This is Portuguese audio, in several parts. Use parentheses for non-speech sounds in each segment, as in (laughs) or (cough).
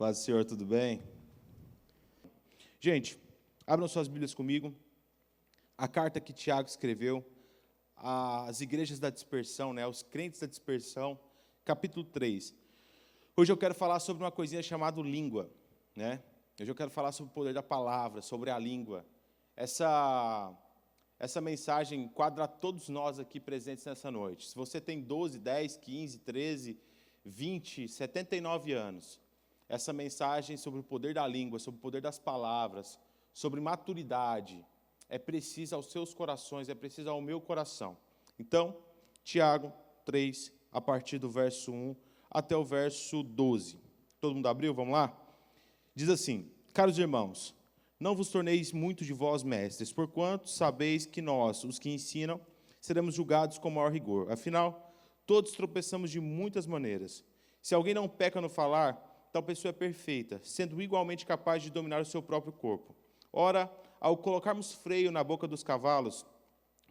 Paz do Senhor, tudo bem? Gente, abram suas Bíblias comigo. A carta que Tiago escreveu às igrejas da dispersão, né, aos crentes da dispersão, capítulo 3. Hoje eu quero falar sobre uma coisinha chamada língua. Né? Hoje eu quero falar sobre o poder da palavra, sobre a língua. Essa, essa mensagem quadra todos nós aqui presentes nessa noite. Se você tem 12, 10, 15, 13, 20, 79 anos, essa mensagem sobre o poder da língua, sobre o poder das palavras, sobre maturidade, é precisa aos seus corações, é precisa ao meu coração. Então, Tiago 3, a partir do verso 1 até o verso 12. Todo mundo abriu? Vamos lá? Diz assim: Caros irmãos, não vos torneis muito de vós mestres, porquanto sabeis que nós, os que ensinam, seremos julgados com maior rigor. Afinal, todos tropeçamos de muitas maneiras. Se alguém não peca no falar, tal pessoa é perfeita, sendo igualmente capaz de dominar o seu próprio corpo. Ora, ao colocarmos freio na boca dos cavalos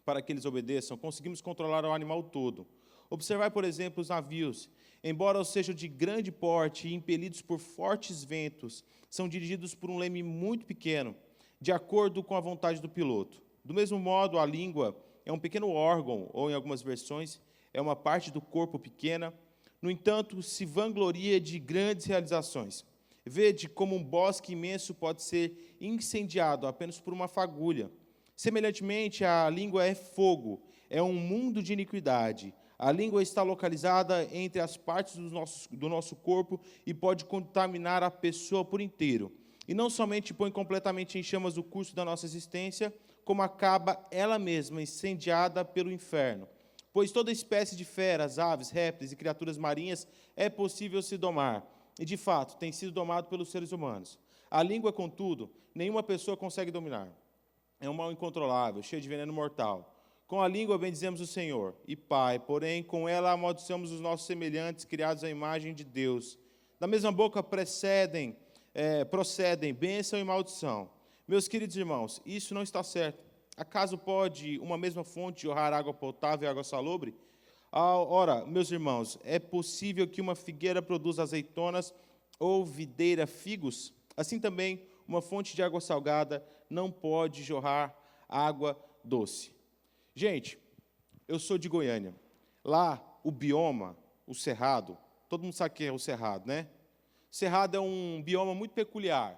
para que eles obedeçam, conseguimos controlar o animal todo. Observai, por exemplo, os navios. Embora sejam de grande porte e impelidos por fortes ventos, são dirigidos por um leme muito pequeno, de acordo com a vontade do piloto. Do mesmo modo, a língua é um pequeno órgão, ou em algumas versões, é uma parte do corpo pequena, no entanto, se vangloria de grandes realizações. Vede como um bosque imenso pode ser incendiado apenas por uma fagulha. Semelhantemente, a língua é fogo, é um mundo de iniquidade. A língua está localizada entre as partes do nosso, do nosso corpo e pode contaminar a pessoa por inteiro. E não somente põe completamente em chamas o curso da nossa existência, como acaba ela mesma incendiada pelo inferno. Pois toda espécie de feras, aves, répteis e criaturas marinhas é possível se domar, e de fato tem sido domado pelos seres humanos. A língua, contudo, nenhuma pessoa consegue dominar. É um mal incontrolável, cheio de veneno mortal. Com a língua bendizemos o Senhor e Pai, porém com ela amaldiçoamos os nossos semelhantes, criados à imagem de Deus. Da mesma boca precedem, é, procedem bênção e maldição. Meus queridos irmãos, isso não está certo. Acaso pode uma mesma fonte jorrar água potável e água salobre? Ah, ora, meus irmãos, é possível que uma figueira produza azeitonas ou videira figos? Assim também, uma fonte de água salgada não pode jorrar água doce. Gente, eu sou de Goiânia. Lá, o bioma, o cerrado, todo mundo sabe o que é o cerrado, né? Cerrado é um bioma muito peculiar,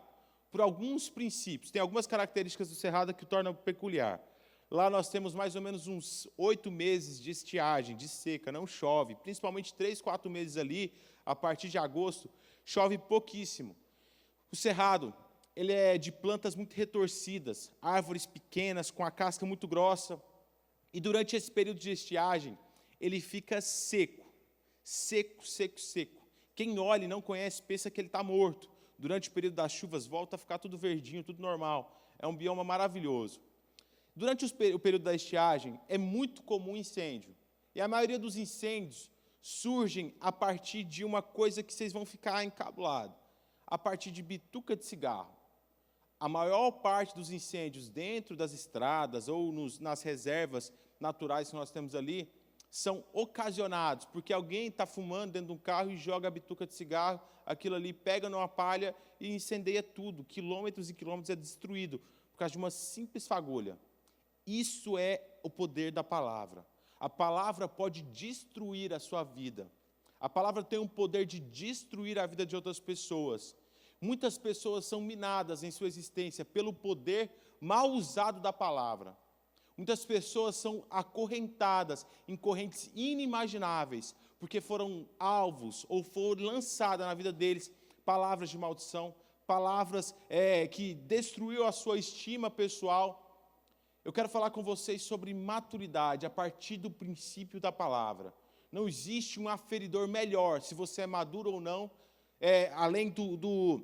por alguns princípios. Tem algumas características do cerrado que o tornam peculiar. Lá nós temos mais ou menos uns oito meses de estiagem, de seca, não chove. Principalmente três, quatro meses ali, a partir de agosto, chove pouquíssimo. O cerrado, ele é de plantas muito retorcidas, árvores pequenas, com a casca muito grossa, e durante esse período de estiagem, ele fica seco, seco, seco, seco. Quem olha e não conhece pensa que ele está morto. Durante o período das chuvas, volta a ficar tudo verdinho, tudo normal. É um bioma maravilhoso. Durante o período da estiagem, é muito comum incêndio. E a maioria dos incêndios surgem a partir de uma coisa que vocês vão ficar encabulados a partir de bituca de cigarro a maior parte dos incêndios dentro das estradas ou nos, nas reservas naturais que nós temos ali são ocasionados, porque alguém está fumando dentro de um carro e joga a bituca de cigarro, aquilo ali pega numa palha e incendeia tudo, quilômetros e quilômetros é destruído, por causa de uma simples fagulha. Isso é o poder da palavra. A palavra pode destruir a sua vida. A palavra tem o poder de destruir a vida de outras pessoas. Muitas pessoas são minadas em sua existência pelo poder mal usado da palavra. Muitas pessoas são acorrentadas em correntes inimagináveis, porque foram alvos ou foram lançadas na vida deles palavras de maldição, palavras é, que destruiu a sua estima pessoal. Eu quero falar com vocês sobre maturidade a partir do princípio da palavra. Não existe um aferidor melhor, se você é maduro ou não, é, além do, do,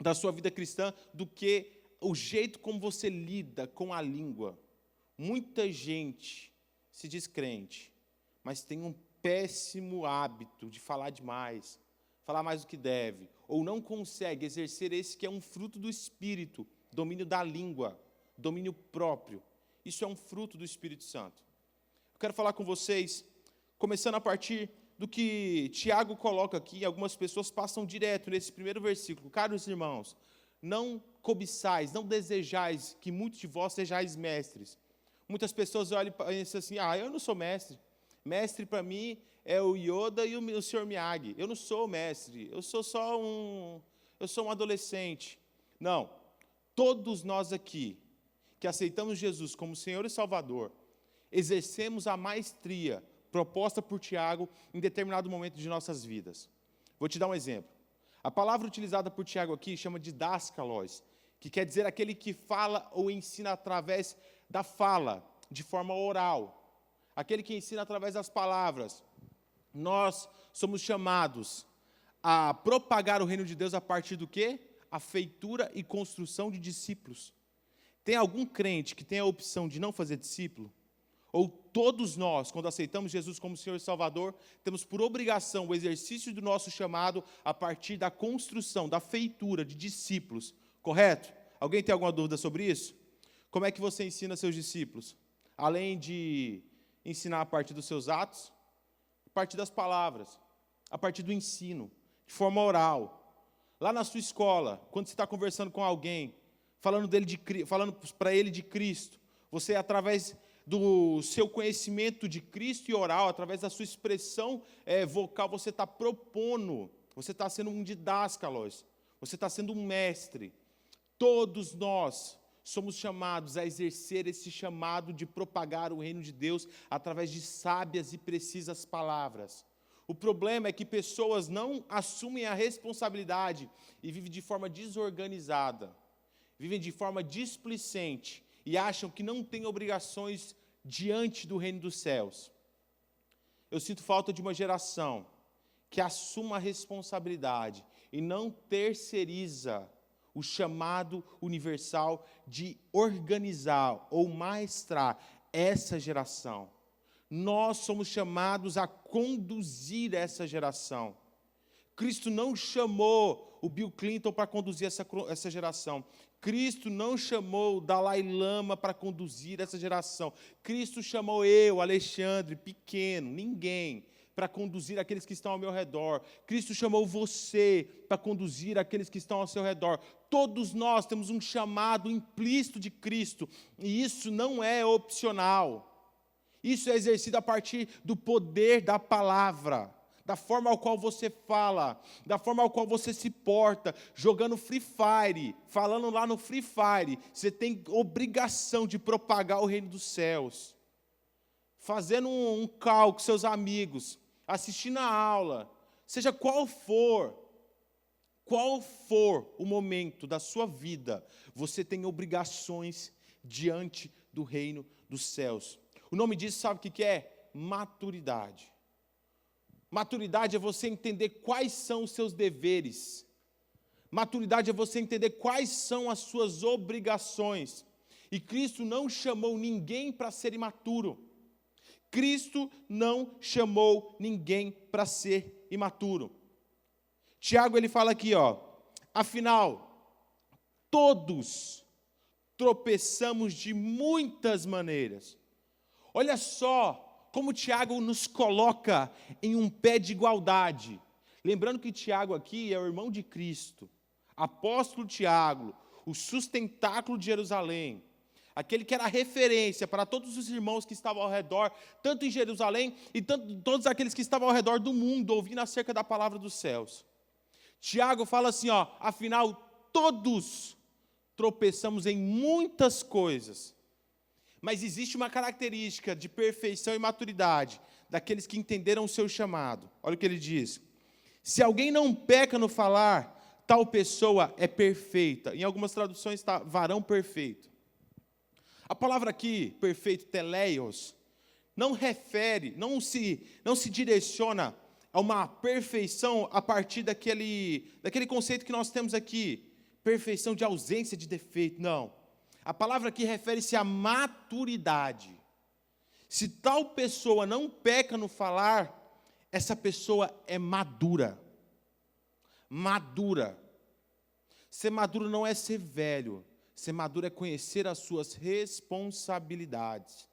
da sua vida cristã, do que o jeito como você lida com a língua. Muita gente se diz crente, mas tem um péssimo hábito de falar demais, falar mais do que deve, ou não consegue exercer esse que é um fruto do espírito, domínio da língua, domínio próprio. Isso é um fruto do Espírito Santo. Eu quero falar com vocês, começando a partir do que Tiago coloca aqui, algumas pessoas passam direto nesse primeiro versículo. Caros irmãos, não cobiçais, não desejais que muitos de vós sejais mestres. Muitas pessoas olham e pensam assim: ah, eu não sou mestre. Mestre para mim é o Yoda e o, Sr. Miyagi. Eu não sou mestre, eu sou só um, eu sou um adolescente. Não, todos nós aqui que aceitamos Jesus como Senhor e Salvador, exercemos a maestria proposta por Tiago em determinado momento de nossas vidas. Vou te dar um exemplo. A palavra utilizada por Tiago aqui chama de dascalos, que quer dizer aquele que fala ou ensina através da fala, de forma oral. Aquele que ensina através das palavras. Nós somos chamados a propagar o reino de Deus a partir do quê? A feitura e construção de discípulos. Tem algum crente que tem a opção de não fazer discípulo? Ou todos nós, quando aceitamos Jesus como Senhor e Salvador, temos por obrigação o exercício do nosso chamado a partir da construção, da feitura de discípulos, correto? Alguém tem alguma dúvida sobre isso? Como é que você ensina seus discípulos? Além de ensinar a partir dos seus atos, a partir das palavras, a partir do ensino, de forma oral. Lá na sua escola, quando você está conversando com alguém, falando dele de, falando para ele de Cristo. Você através do seu conhecimento de Cristo e oral, através da sua expressão é, vocal, você está propondo, você está sendo um didáscalos, você está sendo um mestre. Todos nós somos chamados a exercer esse chamado de propagar o reino de Deus através de sábias e precisas palavras. O problema é que pessoas não assumem a responsabilidade e vivem de forma desorganizada vivem de forma displicente e acham que não têm obrigações diante do reino dos céus. Eu sinto falta de uma geração que assuma a responsabilidade e não terceiriza o chamado universal de organizar ou maestrar essa geração. Nós somos chamados a conduzir essa geração. Cristo não chamou o Bill Clinton para conduzir essa, essa geração. Cristo não chamou o Dalai Lama para conduzir essa geração. Cristo chamou eu, Alexandre, pequeno, ninguém, para conduzir aqueles que estão ao meu redor. Cristo chamou você para conduzir aqueles que estão ao seu redor. Todos nós temos um chamado implícito de Cristo, e isso não é opcional. Isso é exercido a partir do poder da palavra da forma ao qual você fala, da forma ao qual você se porta, jogando Free Fire, falando lá no Free Fire, você tem obrigação de propagar o reino dos céus. Fazendo um, um com seus amigos, assistindo a aula, seja qual for, qual for o momento da sua vida, você tem obrigações diante do reino dos céus. O nome disso, sabe o que é? Maturidade. Maturidade é você entender quais são os seus deveres. Maturidade é você entender quais são as suas obrigações. E Cristo não chamou ninguém para ser imaturo. Cristo não chamou ninguém para ser imaturo. Tiago ele fala aqui, ó, afinal, todos tropeçamos de muitas maneiras. Olha só como Tiago nos coloca em um pé de igualdade. Lembrando que Tiago aqui é o irmão de Cristo, apóstolo Tiago, o sustentáculo de Jerusalém, aquele que era referência para todos os irmãos que estavam ao redor, tanto em Jerusalém e tanto, todos aqueles que estavam ao redor do mundo, ouvindo acerca da palavra dos céus. Tiago fala assim, ó, afinal todos tropeçamos em muitas coisas, mas existe uma característica de perfeição e maturidade daqueles que entenderam o seu chamado. Olha o que ele diz: se alguém não peca no falar, tal pessoa é perfeita. Em algumas traduções está varão perfeito. A palavra aqui, perfeito, teleios, não refere, não se, não se direciona a uma perfeição a partir daquele, daquele conceito que nós temos aqui, perfeição de ausência de defeito. Não. A palavra aqui refere-se à maturidade. Se tal pessoa não peca no falar, essa pessoa é madura. Madura. Ser maduro não é ser velho. Ser maduro é conhecer as suas responsabilidades.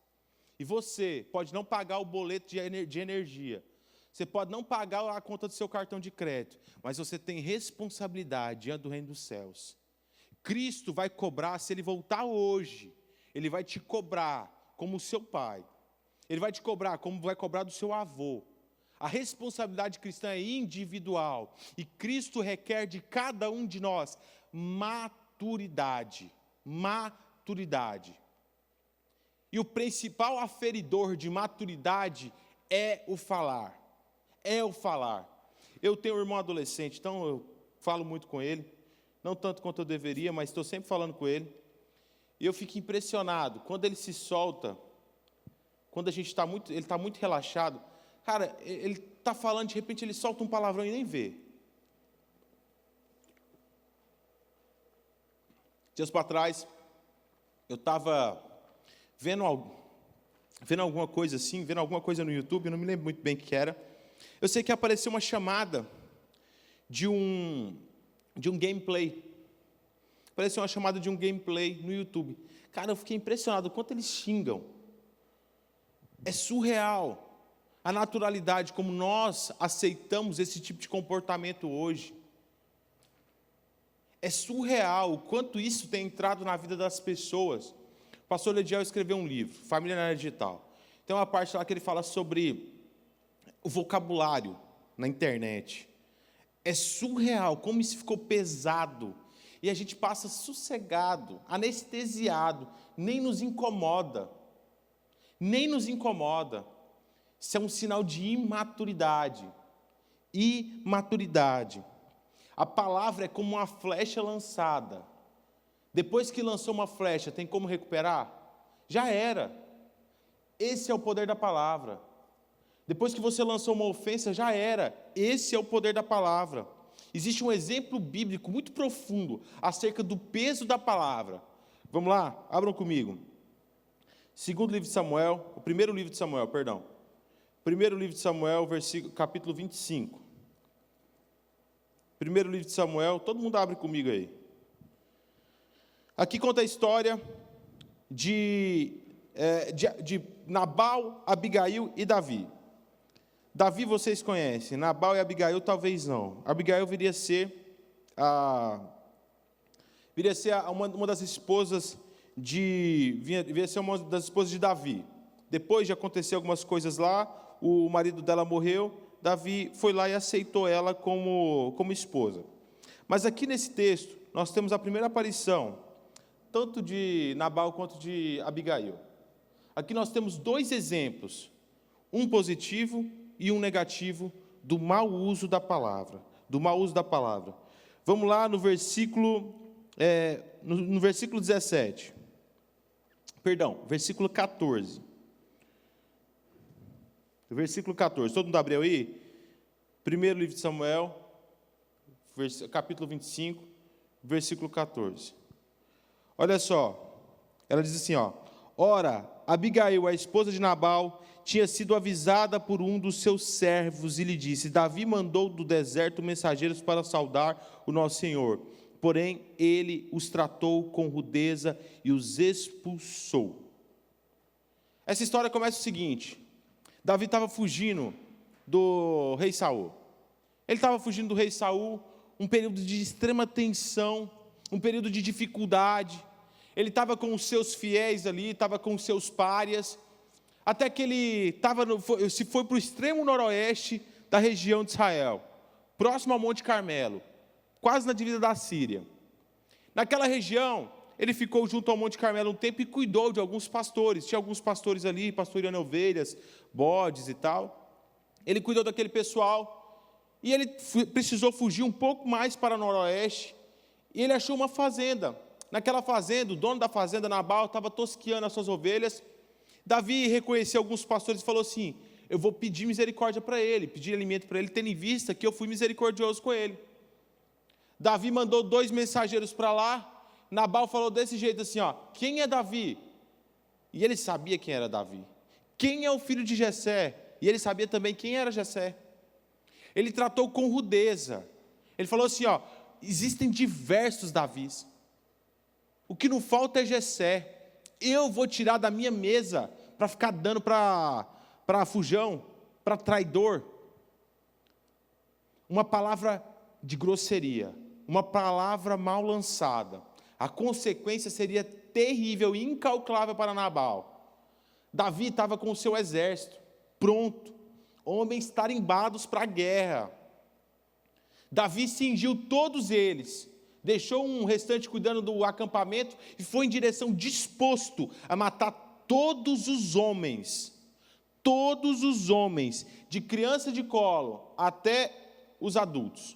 E você pode não pagar o boleto de energia, Você pode não pagar a conta do seu cartão de crédito, mas você tem responsabilidade diante do reino dos céus. Cristo vai cobrar, se ele voltar hoje, ele vai te cobrar como seu pai. Ele vai te cobrar como vai cobrar do seu avô. A responsabilidade cristã é individual e Cristo requer de cada um de nós maturidade. Maturidade. E o principal aferidor de maturidade é o falar. É o falar. Eu tenho um irmão adolescente, então eu falo muito com ele. Não tanto quanto eu deveria, mas estou sempre falando com ele. E eu fico impressionado quando ele se solta, quando a gente está muito, ele está muito relaxado. Cara, ele está falando, de repente ele solta um palavrão e nem vê. Dias para trás, eu estava vendo, vendo alguma coisa assim, vendo alguma coisa no YouTube, não me lembro muito bem o que era. Eu sei que apareceu uma chamada de um, de um gameplay. Apareceu uma chamada de um gameplay no YouTube. Cara, eu fiquei impressionado o quanto eles xingam. É surreal a naturalidade como nós aceitamos esse tipo de comportamento hoje. É surreal o quanto isso tem entrado na vida das pessoas. O pastor Lediel escreveu um livro, Família na Era Digital. Tem uma parte lá que ele fala sobre o vocabulário na internet. É surreal como isso ficou pesado. E a gente passa sossegado, anestesiado, nem nos incomoda. Nem nos incomoda. Isso é um sinal de imaturidade. Imaturidade. A palavra é como uma flecha lançada. Depois que lançou uma flecha, tem como recuperar? Já era. Esse é o poder da palavra. Depois que você lançou uma ofensa, já era. Esse é o poder da palavra. Existe um exemplo bíblico muito profundo acerca do peso da palavra. Vamos lá, abram comigo. Segundo livro de Samuel, o primeiro livro de Samuel, perdão. Primeiro livro de Samuel, versículo, capítulo 25. Primeiro livro de Samuel, todo mundo abre comigo aí. Aqui conta a história de, é, de, de Nabal, Abigail e Davi. Davi vocês conhecem, Nabal e Abigail talvez não. Abigail viria a ser a, viria a uma, uma das esposas de viria a ser uma das esposas de Davi. Depois de acontecer algumas coisas lá, o marido dela morreu, Davi foi lá e aceitou ela como, como esposa. Mas aqui nesse texto, nós temos a primeira aparição, tanto de Nabal quanto de Abigail. Aqui nós temos dois exemplos, um positivo e um negativo do mau uso da palavra, do mau uso da palavra. Vamos lá no versículo, é, no, no versículo 17. Perdão, versículo 14. Versículo 14. Todo mundo abriu aí? Primeiro livro de Samuel, capítulo 25, versículo 14. Olha só. Ela diz assim, ó: Ora, Abigail, a esposa de Nabal, tinha sido avisada por um dos seus servos e lhe disse: Davi mandou do deserto mensageiros para saudar o nosso Senhor. Porém, ele os tratou com rudeza e os expulsou. Essa história começa o seguinte: Davi estava fugindo do rei Saul. Ele estava fugindo do rei Saul, um período de extrema tensão, um período de dificuldade. Ele estava com os seus fiéis ali, estava com os seus párias, até que ele estava no, se foi para o extremo noroeste da região de Israel, próximo ao Monte Carmelo, quase na divisa da Síria. Naquela região, ele ficou junto ao Monte Carmelo um tempo e cuidou de alguns pastores. Tinha alguns pastores ali, pastoreando ovelhas, bodes e tal. Ele cuidou daquele pessoal e ele precisou fugir um pouco mais para o noroeste. E ele achou uma fazenda. Naquela fazenda, o dono da fazenda, Nabal, estava tosqueando as suas ovelhas. Davi reconheceu alguns pastores e falou assim: Eu vou pedir misericórdia para ele, pedir alimento para ele, tendo em vista que eu fui misericordioso com ele. Davi mandou dois mensageiros para lá, Nabal falou desse jeito assim, ó, quem é Davi? E ele sabia quem era Davi. Quem é o filho de Jessé? E ele sabia também quem era Jessé. Ele tratou com rudeza. Ele falou assim, ó, existem diversos Davis. O que não falta é Jessé. Eu vou tirar da minha mesa para ficar dando para para fujão, para traidor. uma palavra de grosseria, uma palavra mal lançada, a consequência seria terrível e incalculável para Nabal. Davi estava com o seu exército pronto, homens tarimbados para a guerra. Davi cingiu todos eles, deixou um restante cuidando do acampamento e foi em direção disposto a matar todos os homens, todos os homens, de criança de colo até os adultos.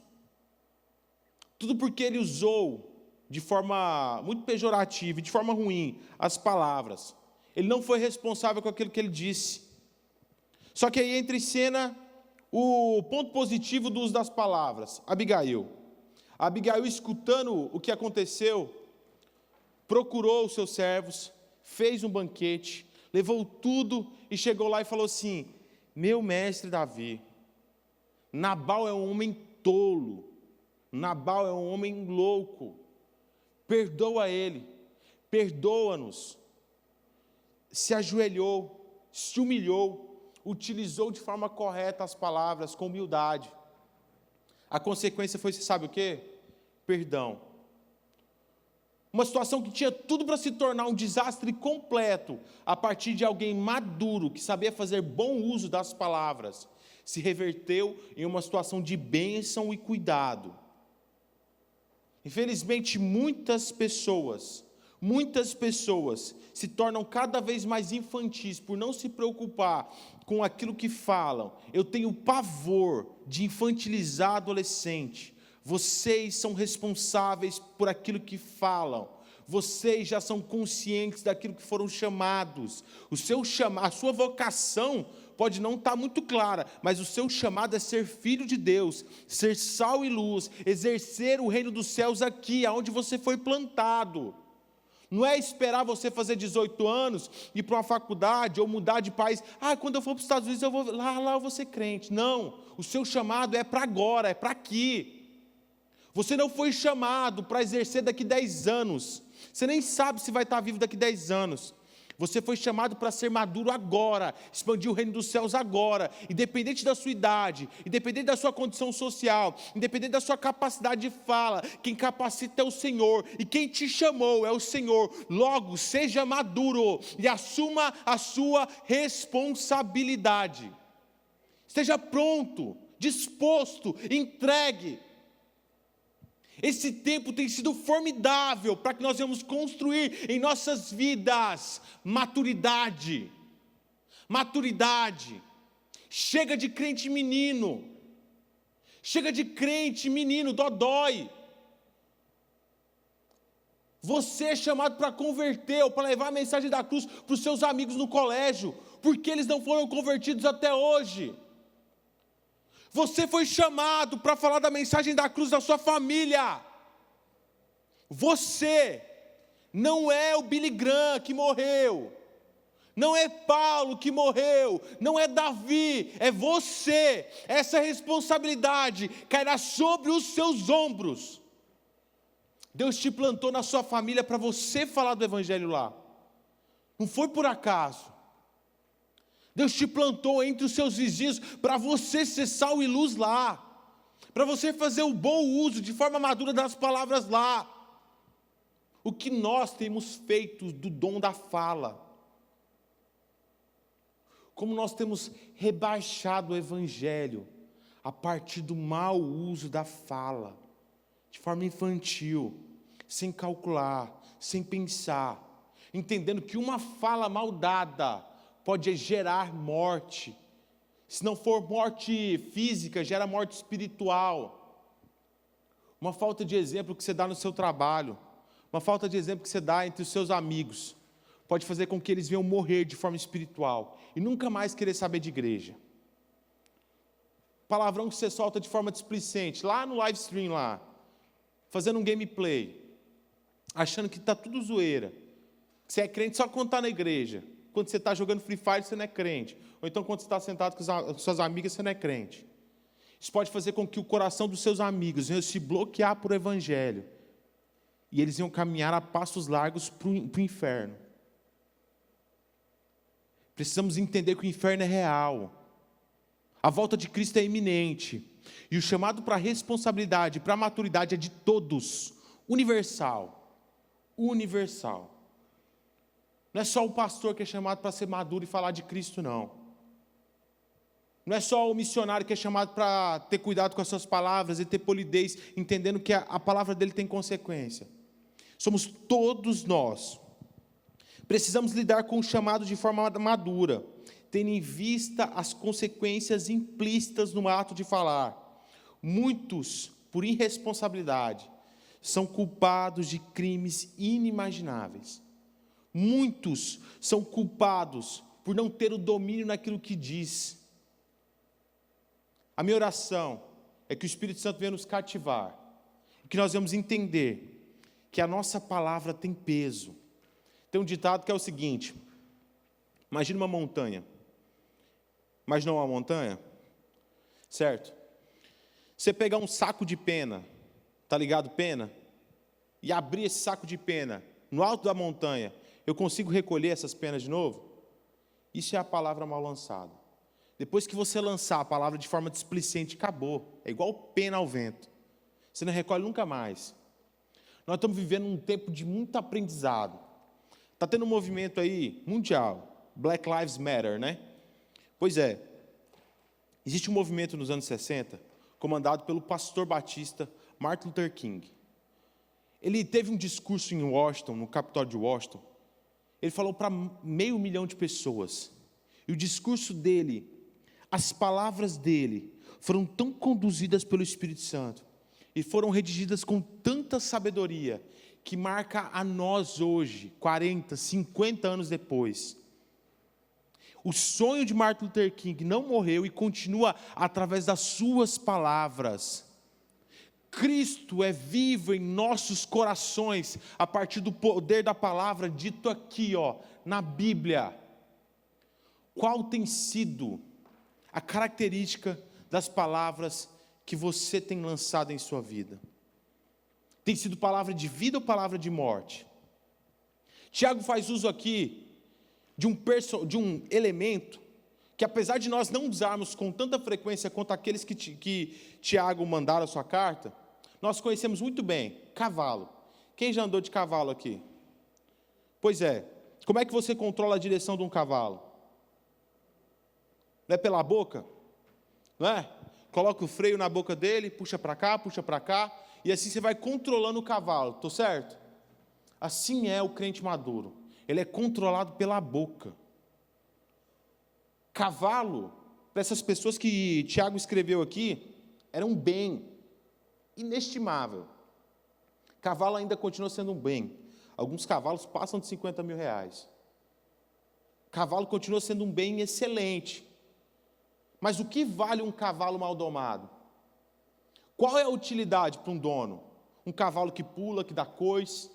Tudo porque ele usou de forma muito pejorativa, de forma ruim, as palavras. Ele não foi responsável com aquilo que ele disse. Só que aí entra em cena o ponto positivo do uso das palavras. Abigail. Abigail, escutando o que aconteceu, procurou os seus servos, fez um banquete, levou tudo e chegou lá e falou assim: Meu mestre Davi, Nabal é um homem tolo, Nabal é um homem louco, perdoa ele, perdoa-nos. Se ajoelhou, se humilhou, utilizou de forma correta as palavras, com humildade. A consequência foi, você sabe o que? Perdão. Uma situação que tinha tudo para se tornar um desastre completo, a partir de alguém maduro, que sabia fazer bom uso das palavras, se reverteu em uma situação de bênção e cuidado. Infelizmente, muitas pessoas, muitas pessoas se tornam cada vez mais infantis por não se preocupar com aquilo que falam. Eu tenho pavor de infantilizar adolescente. Vocês são responsáveis por aquilo que falam. Vocês já são conscientes daquilo que foram chamados. O seu chama, a sua vocação pode não estar muito clara, mas o seu chamado é ser filho de Deus, ser sal e luz, exercer o reino dos céus aqui, aonde você foi plantado. Não é esperar você fazer 18 anos, ir para uma faculdade ou mudar de país. Ah, quando eu for para os Estados Unidos, eu vou lá, lá eu vou ser crente. Não, o seu chamado é para agora, é para aqui. Você não foi chamado para exercer daqui 10 anos. Você nem sabe se vai estar vivo daqui 10 anos. Você foi chamado para ser maduro agora, expandir o reino dos céus agora, independente da sua idade, independente da sua condição social, independente da sua capacidade de fala. Quem capacita é o Senhor e quem te chamou é o Senhor. Logo, seja maduro e assuma a sua responsabilidade. Esteja pronto, disposto, entregue. Esse tempo tem sido formidável para que nós venhamos construir em nossas vidas maturidade. Maturidade. Chega de crente menino. Chega de crente menino, dodói. Você é chamado para converter ou para levar a mensagem da cruz para os seus amigos no colégio, porque eles não foram convertidos até hoje. Você foi chamado para falar da mensagem da cruz da sua família. Você não é o Billy Graham que morreu. Não é Paulo que morreu, não é Davi, é você. Essa responsabilidade cairá sobre os seus ombros. Deus te plantou na sua família para você falar do Evangelho lá. Não foi por acaso. Deus te plantou entre os seus vizinhos para você ser sal e luz lá, para você fazer o bom uso de forma madura das palavras lá. O que nós temos feito do dom da fala? Como nós temos rebaixado o Evangelho a partir do mau uso da fala, de forma infantil, sem calcular, sem pensar, entendendo que uma fala mal dada pode gerar morte. Se não for morte física, gera morte espiritual. Uma falta de exemplo que você dá no seu trabalho, uma falta de exemplo que você dá entre os seus amigos, pode fazer com que eles venham morrer de forma espiritual e nunca mais querer saber de igreja. Palavrão que você solta de forma displicente, lá no live stream lá, fazendo um gameplay, achando que está tudo zoeira. Que você é crente só quando está na igreja. Quando você está jogando Free Fire, você não é crente. Ou então, quando você está sentado com suas amigas, você não é crente. Isso pode fazer com que o coração dos seus amigos venha se bloquear por o Evangelho. E eles iam caminhar a passos largos para o inferno. Precisamos entender que o inferno é real. A volta de Cristo é iminente. E o chamado para responsabilidade, para maturidade é de todos, universal. Universal. Não é só o pastor que é chamado para ser maduro e falar de Cristo, não. Não é só o missionário que é chamado para ter cuidado com as suas palavras e ter polidez, entendendo que a, a palavra dele tem consequência. Somos todos nós. Precisamos lidar com o chamado de forma madura, tendo em vista as consequências implícitas no ato de falar. Muitos, por irresponsabilidade, são culpados de crimes inimagináveis. Muitos são culpados por não ter o domínio naquilo que diz. A minha oração é que o Espírito Santo venha nos cativar, que nós vamos entender que a nossa palavra tem peso. Tem um ditado que é o seguinte: imagina uma montanha, mas não uma montanha, certo? Você pegar um saco de pena, tá ligado? Pena, e abrir esse saco de pena no alto da montanha eu consigo recolher essas penas de novo? Isso é a palavra mal lançada. Depois que você lançar a palavra de forma displicente, acabou. É igual pena ao vento. Você não recolhe nunca mais. Nós estamos vivendo um tempo de muito aprendizado. Está tendo um movimento aí mundial, Black Lives Matter, né? Pois é. Existe um movimento nos anos 60, comandado pelo pastor batista Martin Luther King. Ele teve um discurso em Washington, no Capitólio de Washington, ele falou para meio milhão de pessoas. E o discurso dele, as palavras dele, foram tão conduzidas pelo Espírito Santo e foram redigidas com tanta sabedoria que marca a nós hoje, 40, 50 anos depois. O sonho de Martin Luther King não morreu e continua através das suas palavras. Cristo é vivo em nossos corações a partir do poder da palavra dito aqui, ó, na Bíblia. Qual tem sido a característica das palavras que você tem lançado em sua vida? Tem sido palavra de vida ou palavra de morte? Tiago faz uso aqui de um, de um elemento que, apesar de nós não usarmos com tanta frequência quanto aqueles que, que Tiago mandaram a sua carta, nós conhecemos muito bem cavalo. Quem já andou de cavalo aqui? Pois é. Como é que você controla a direção de um cavalo? Não é pela boca? Não é? Coloca o freio na boca dele, puxa para cá, puxa para cá, e assim você vai controlando o cavalo, tô certo? Assim é o crente maduro. Ele é controlado pela boca. Cavalo, para essas pessoas que Tiago escreveu aqui, era um bem inestimável. Cavalo ainda continua sendo um bem. Alguns cavalos passam de 50 mil reais. Cavalo continua sendo um bem excelente. Mas o que vale um cavalo mal domado? Qual é a utilidade para um dono? Um cavalo que pula, que dá cois,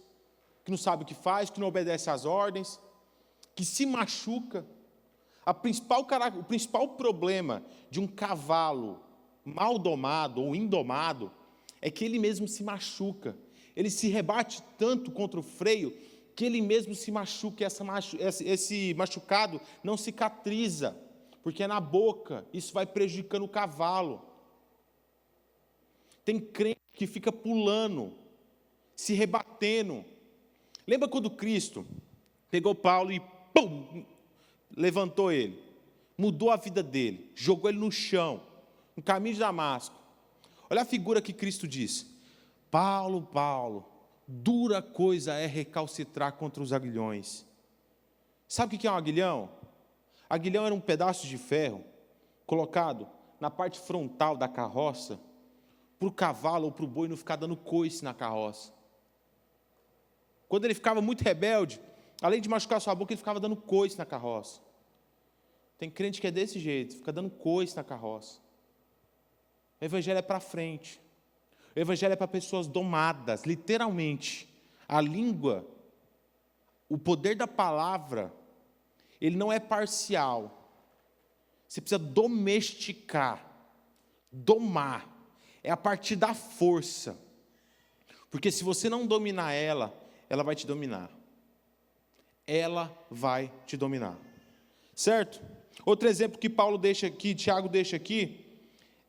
que não sabe o que faz, que não obedece às ordens, que se machuca. Principal, o principal problema de um cavalo mal domado ou indomado é que ele mesmo se machuca. Ele se rebate tanto contra o freio que ele mesmo se machuca, essa machu esse machucado não cicatriza, porque é na boca, isso vai prejudicando o cavalo. Tem crente que fica pulando, se rebatendo. Lembra quando Cristo pegou Paulo e pum, levantou ele, mudou a vida dele, jogou ele no chão, no caminho de Damasco. Olha a figura que Cristo diz: Paulo, Paulo, dura coisa é recalcitrar contra os aguilhões. Sabe o que é um aguilhão? Aguilhão era um pedaço de ferro colocado na parte frontal da carroça para o cavalo ou para o boi não ficar dando coice na carroça. Quando ele ficava muito rebelde, além de machucar sua boca, ele ficava dando coice na carroça. Tem crente que é desse jeito, fica dando coice na carroça. O Evangelho é para frente. O Evangelho é para pessoas domadas, literalmente. A língua, o poder da palavra, ele não é parcial. Você precisa domesticar, domar. É a partir da força. Porque se você não dominar ela, ela vai te dominar. Ela vai te dominar. Certo? Outro exemplo que Paulo deixa aqui, Tiago deixa aqui,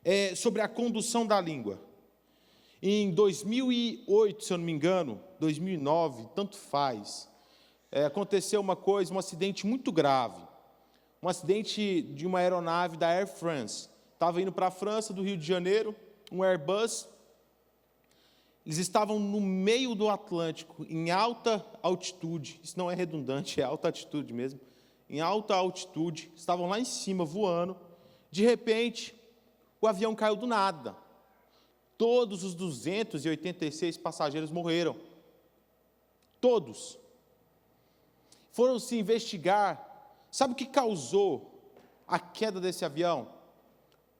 é sobre a condução da língua. Em 2008, se eu não me engano, 2009, tanto faz, é, aconteceu uma coisa, um acidente muito grave. Um acidente de uma aeronave da Air France. Estava indo para a França, do Rio de Janeiro, um Airbus. Eles estavam no meio do Atlântico, em alta altitude. Isso não é redundante, (laughs) é alta altitude mesmo. Em alta altitude, estavam lá em cima voando. De repente, o avião caiu do nada. Todos os 286 passageiros morreram. Todos. Foram se investigar. Sabe o que causou a queda desse avião?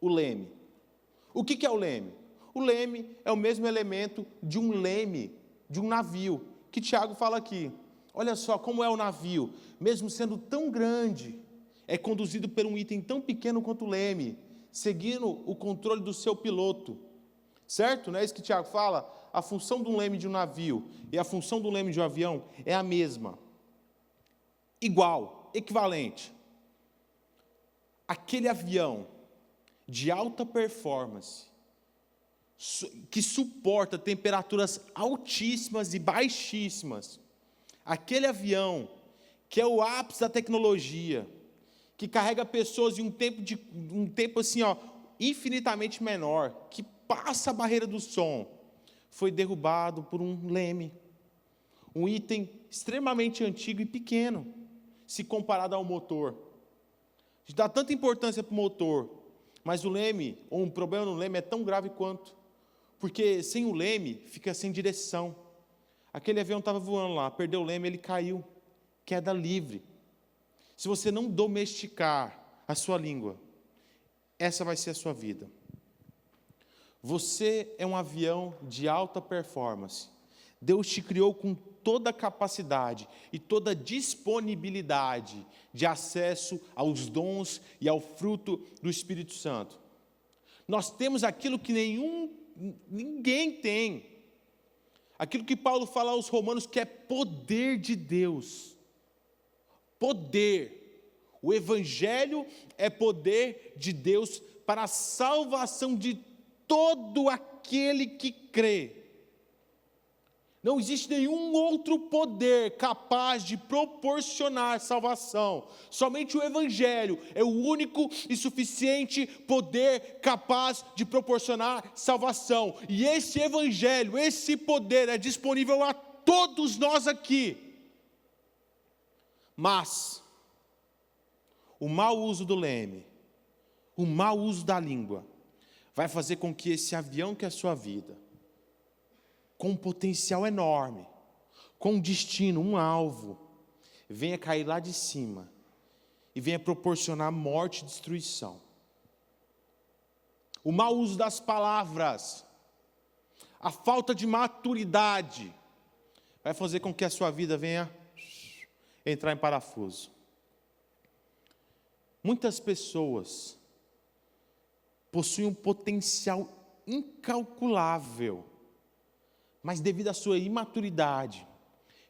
O leme. O que é o leme? O leme é o mesmo elemento de um leme, de um navio, que Tiago fala aqui. Olha só como é o navio, mesmo sendo tão grande, é conduzido por um item tão pequeno quanto o leme, seguindo o controle do seu piloto. Certo? Não é isso que Tiago fala? A função de um leme de um navio e a função do leme de um avião é a mesma. Igual, equivalente. Aquele avião de alta performance, que suporta temperaturas altíssimas e baixíssimas, aquele avião que é o ápice da tecnologia, que carrega pessoas em um tempo de um tempo assim, ó, infinitamente menor, que passa a barreira do som, foi derrubado por um leme. Um item extremamente antigo e pequeno, se comparado ao motor. A gente dá tanta importância para o motor, mas o leme, ou um problema no leme, é tão grave quanto. Porque sem o leme, fica sem direção. Aquele avião estava voando lá, perdeu o leme, ele caiu. Queda livre. Se você não domesticar a sua língua, essa vai ser a sua vida. Você é um avião de alta performance. Deus te criou com toda a capacidade e toda a disponibilidade de acesso aos dons e ao fruto do Espírito Santo. Nós temos aquilo que nenhum ninguém tem. Aquilo que Paulo fala aos romanos que é poder de Deus. Poder. O evangelho é poder de Deus para a salvação de todo aquele que crê. Não existe nenhum outro poder capaz de proporcionar salvação. Somente o Evangelho é o único e suficiente poder capaz de proporcionar salvação. E esse Evangelho, esse poder é disponível a todos nós aqui. Mas, o mau uso do leme, o mau uso da língua, vai fazer com que esse avião que é a sua vida, com um potencial enorme, com um destino, um alvo, venha cair lá de cima e venha proporcionar morte e destruição. O mau uso das palavras, a falta de maturidade, vai fazer com que a sua vida venha entrar em parafuso. Muitas pessoas possuem um potencial incalculável, mas devido à sua imaturidade,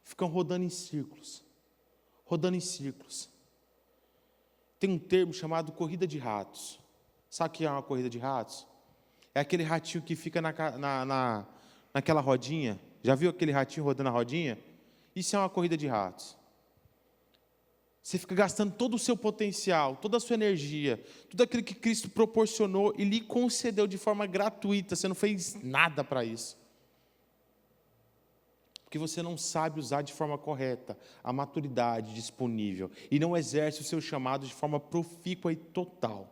ficam rodando em círculos rodando em círculos. Tem um termo chamado corrida de ratos. Sabe o que é uma corrida de ratos? É aquele ratinho que fica na, na, na, naquela rodinha. Já viu aquele ratinho rodando a rodinha? Isso é uma corrida de ratos. Você fica gastando todo o seu potencial, toda a sua energia, tudo aquilo que Cristo proporcionou e lhe concedeu de forma gratuita. Você não fez nada para isso. Porque você não sabe usar de forma correta a maturidade disponível e não exerce o seu chamado de forma profícua e total.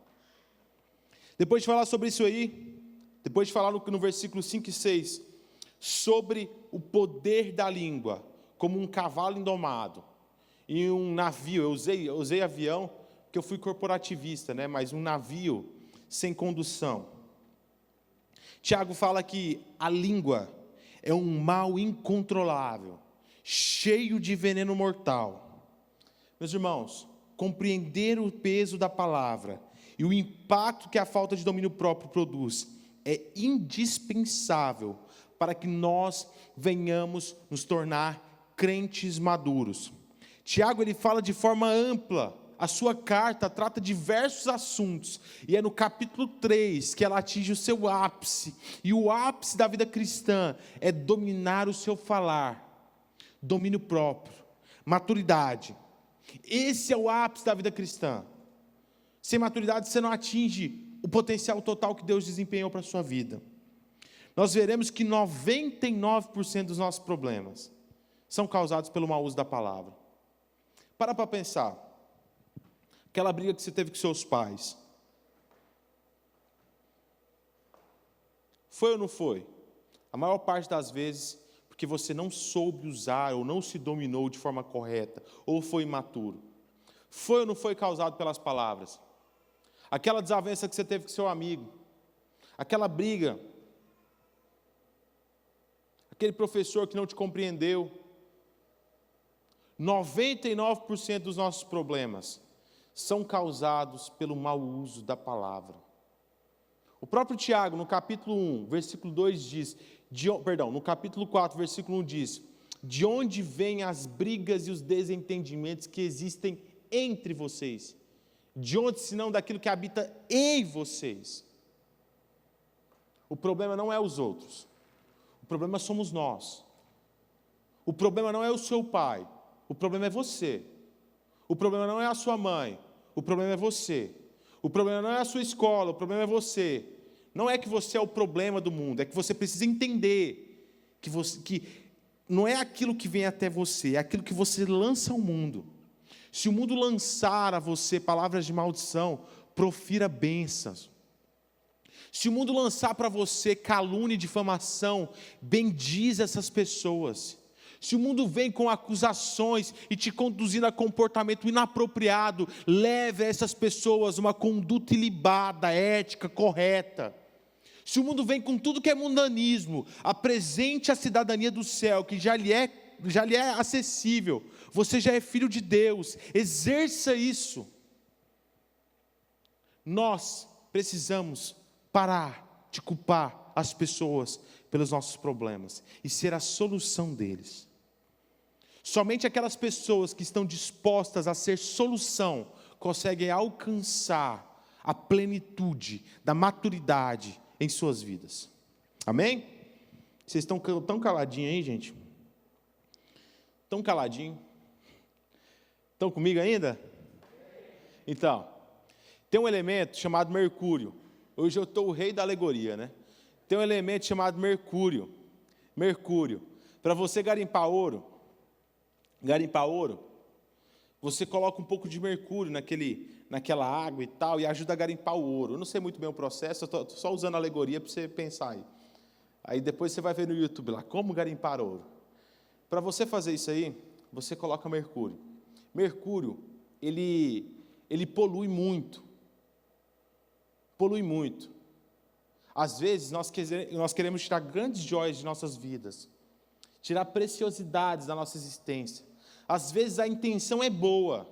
Depois de falar sobre isso aí, depois de falar no, no versículo 5 e 6, sobre o poder da língua, como um cavalo indomado, em um navio. Eu usei, eu usei avião porque eu fui corporativista, né? mas um navio sem condução. Tiago fala que a língua é um mal incontrolável, cheio de veneno mortal. Meus irmãos, compreender o peso da palavra e o impacto que a falta de domínio próprio produz é indispensável para que nós venhamos nos tornar crentes maduros. Tiago ele fala de forma ampla a sua carta trata diversos assuntos, e é no capítulo 3 que ela atinge o seu ápice. E o ápice da vida cristã é dominar o seu falar, domínio próprio, maturidade. Esse é o ápice da vida cristã. Sem maturidade você não atinge o potencial total que Deus desempenhou para a sua vida. Nós veremos que 99% dos nossos problemas são causados pelo mau uso da palavra. Para para pensar. Aquela briga que você teve com seus pais. Foi ou não foi? A maior parte das vezes, porque você não soube usar ou não se dominou de forma correta, ou foi imaturo. Foi ou não foi causado pelas palavras? Aquela desavença que você teve com seu amigo, aquela briga, aquele professor que não te compreendeu. 99% dos nossos problemas são causados pelo mau uso da palavra. O próprio Tiago, no capítulo 1, versículo 2 diz, de, perdão, no capítulo 4, versículo 1 diz: De onde vêm as brigas e os desentendimentos que existem entre vocês? De onde, senão daquilo que habita em vocês? O problema não é os outros, o problema somos nós. O problema não é o seu pai, o problema é você. O problema não é a sua mãe, o problema é você. O problema não é a sua escola, o problema é você. Não é que você é o problema do mundo, é que você precisa entender que, você, que não é aquilo que vem até você, é aquilo que você lança ao mundo. Se o mundo lançar a você palavras de maldição, profira bênçãos. Se o mundo lançar para você calúnia e difamação, bendize essas pessoas. Se o mundo vem com acusações e te conduzindo a comportamento inapropriado, leve a essas pessoas uma conduta ilibada, ética, correta. Se o mundo vem com tudo que é mundanismo, apresente a cidadania do céu, que já lhe é, já lhe é acessível. Você já é filho de Deus, exerça isso. Nós precisamos parar de culpar as pessoas pelos nossos problemas e ser a solução deles. Somente aquelas pessoas que estão dispostas a ser solução conseguem alcançar a plenitude da maturidade em suas vidas. Amém? Vocês estão tão caladinhos aí, gente? Tão caladinho? Estão comigo ainda? Então, tem um elemento chamado Mercúrio. Hoje eu estou o rei da alegoria, né? Tem um elemento chamado Mercúrio. Mercúrio. Para você garimpar ouro, garimpar ouro, você coloca um pouco de mercúrio naquele, naquela água e tal, e ajuda a garimpar o ouro. Eu não sei muito bem o processo, estou só usando alegoria para você pensar aí. Aí depois você vai ver no YouTube lá, como garimpar ouro. Para você fazer isso aí, você coloca mercúrio. Mercúrio, ele, ele polui muito. Polui muito. Às vezes, nós, nós queremos tirar grandes joias de nossas vidas, tirar preciosidades da nossa existência. Às vezes a intenção é boa,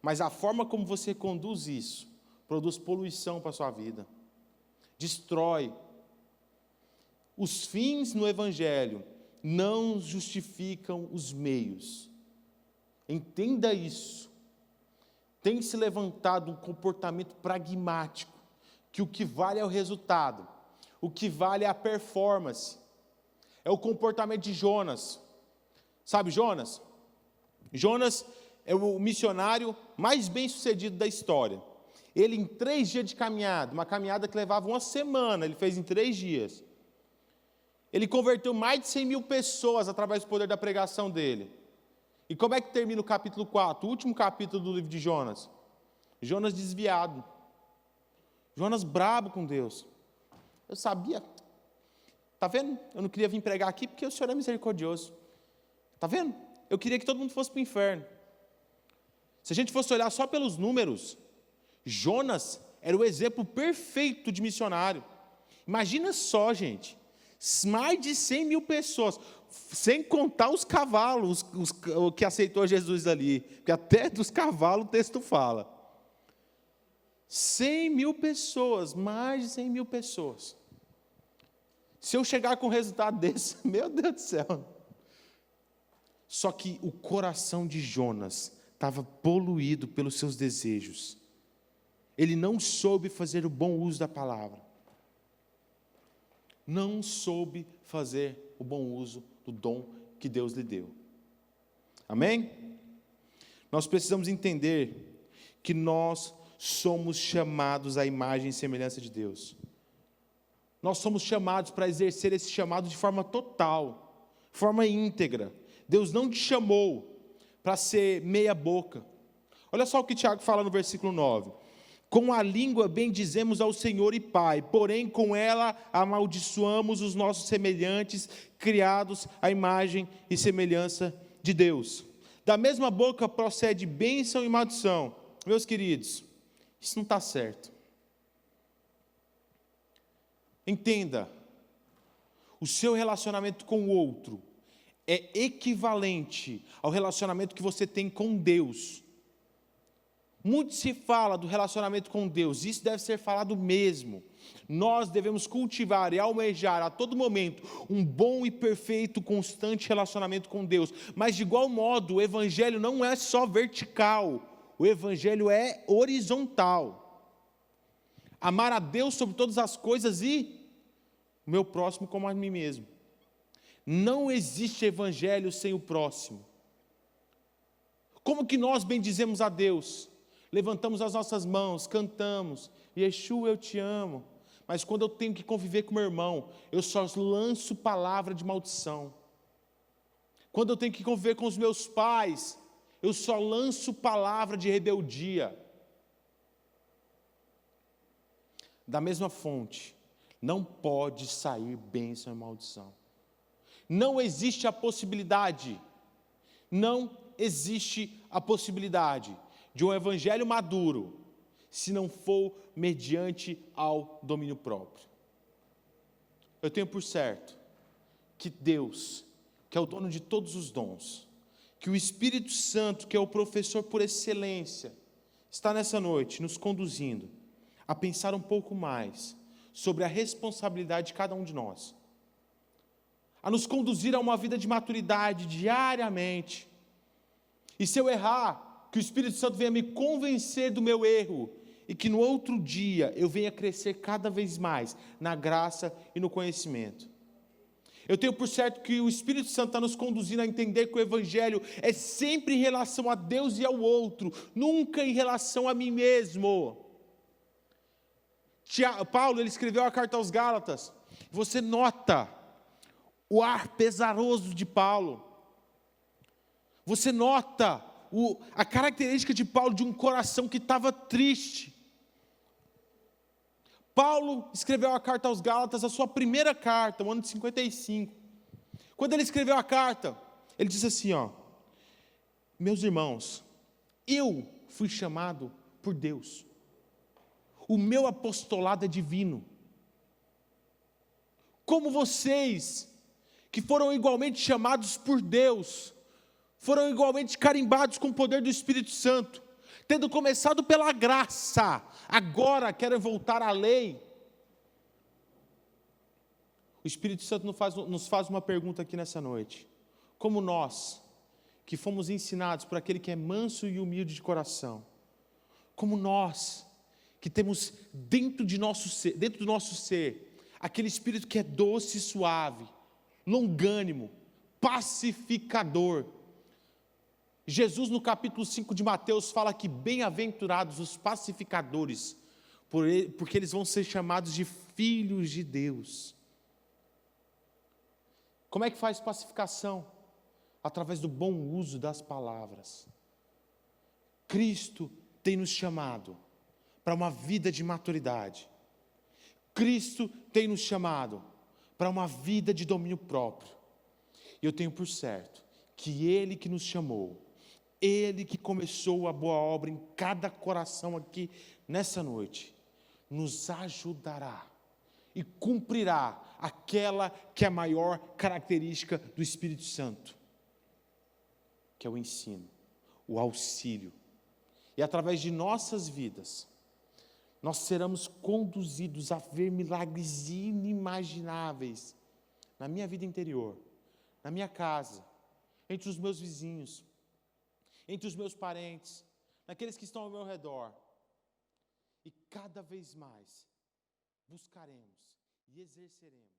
mas a forma como você conduz isso produz poluição para a sua vida, destrói. Os fins no Evangelho não justificam os meios. Entenda isso. Tem se levantado um comportamento pragmático, que o que vale é o resultado, o que vale é a performance. É o comportamento de Jonas. Sabe Jonas? Jonas é o missionário mais bem sucedido da história. Ele, em três dias de caminhada, uma caminhada que levava uma semana, ele fez em três dias. Ele converteu mais de 100 mil pessoas através do poder da pregação dele. E como é que termina o capítulo 4, o último capítulo do livro de Jonas? Jonas desviado. Jonas brabo com Deus. Eu sabia. Está vendo? Eu não queria vir pregar aqui porque o Senhor é misericordioso. Está vendo? Eu queria que todo mundo fosse para o inferno. Se a gente fosse olhar só pelos números, Jonas era o exemplo perfeito de missionário. Imagina só, gente, mais de 100 mil pessoas, sem contar os cavalos os, os, que aceitou Jesus ali, porque até dos cavalos o texto fala. 100 mil pessoas, mais de 100 mil pessoas. Se eu chegar com um resultado desse, (laughs) meu Deus do céu, só que o coração de Jonas estava poluído pelos seus desejos. Ele não soube fazer o bom uso da palavra. Não soube fazer o bom uso do dom que Deus lhe deu. Amém? Nós precisamos entender que nós somos chamados à imagem e semelhança de Deus. Nós somos chamados para exercer esse chamado de forma total, forma íntegra. Deus não te chamou para ser meia boca. Olha só o que Tiago fala no versículo 9. Com a língua bendizemos ao Senhor e Pai, porém com ela amaldiçoamos os nossos semelhantes, criados à imagem e semelhança de Deus. Da mesma boca procede bênção e maldição. Meus queridos, isso não está certo. Entenda, o seu relacionamento com o outro é equivalente ao relacionamento que você tem com Deus. Muito se fala do relacionamento com Deus, isso deve ser falado mesmo. Nós devemos cultivar e almejar a todo momento um bom e perfeito, constante relacionamento com Deus. Mas, de igual modo, o Evangelho não é só vertical, o Evangelho é horizontal. Amar a Deus sobre todas as coisas e o meu próximo como a mim mesmo. Não existe Evangelho sem o próximo. Como que nós bendizemos a Deus? levantamos as nossas mãos, cantamos, Yeshua, eu te amo. Mas quando eu tenho que conviver com meu irmão, eu só lanço palavra de maldição. Quando eu tenho que conviver com os meus pais, eu só lanço palavra de rebeldia. Da mesma fonte, não pode sair bênção e maldição. Não existe a possibilidade, não existe a possibilidade de um evangelho maduro, se não for mediante ao domínio próprio. Eu tenho por certo que Deus, que é o dono de todos os dons, que o Espírito Santo, que é o professor por excelência, está nessa noite nos conduzindo a pensar um pouco mais sobre a responsabilidade de cada um de nós, a nos conduzir a uma vida de maturidade diariamente. E se eu errar, que o Espírito Santo venha me convencer do meu erro e que no outro dia eu venha crescer cada vez mais na graça e no conhecimento. Eu tenho por certo que o Espírito Santo está nos conduzindo a entender que o Evangelho é sempre em relação a Deus e ao outro, nunca em relação a mim mesmo. Paulo ele escreveu a carta aos Gálatas. Você nota o ar pesaroso de Paulo. Você nota o, a característica de Paulo de um coração que estava triste. Paulo escreveu a carta aos Gálatas, a sua primeira carta, no ano de 55. Quando ele escreveu a carta, ele disse assim: ó, meus irmãos, eu fui chamado por Deus. O meu apostolado é divino. Como vocês, que foram igualmente chamados por Deus, foram igualmente carimbados com o poder do Espírito Santo, tendo começado pela graça, agora querem voltar à lei. O Espírito Santo nos faz, uma pergunta aqui nessa noite: como nós, que fomos ensinados por aquele que é manso e humilde de coração, como nós, que temos dentro, de nosso ser, dentro do nosso ser aquele espírito que é doce e suave, longânimo, pacificador, Jesus, no capítulo 5 de Mateus, fala que bem-aventurados os pacificadores, porque eles vão ser chamados de filhos de Deus. Como é que faz pacificação? Através do bom uso das palavras. Cristo tem nos chamado para uma vida de maturidade. Cristo tem nos chamado para uma vida de domínio próprio. E eu tenho por certo que Ele que nos chamou, ele que começou a boa obra em cada coração aqui nessa noite, nos ajudará e cumprirá aquela que é a maior característica do Espírito Santo, que é o ensino, o auxílio. E através de nossas vidas, nós seremos conduzidos a ver milagres inimagináveis na minha vida interior, na minha casa, entre os meus vizinhos, entre os meus parentes, naqueles que estão ao meu redor. E cada vez mais buscaremos e exerceremos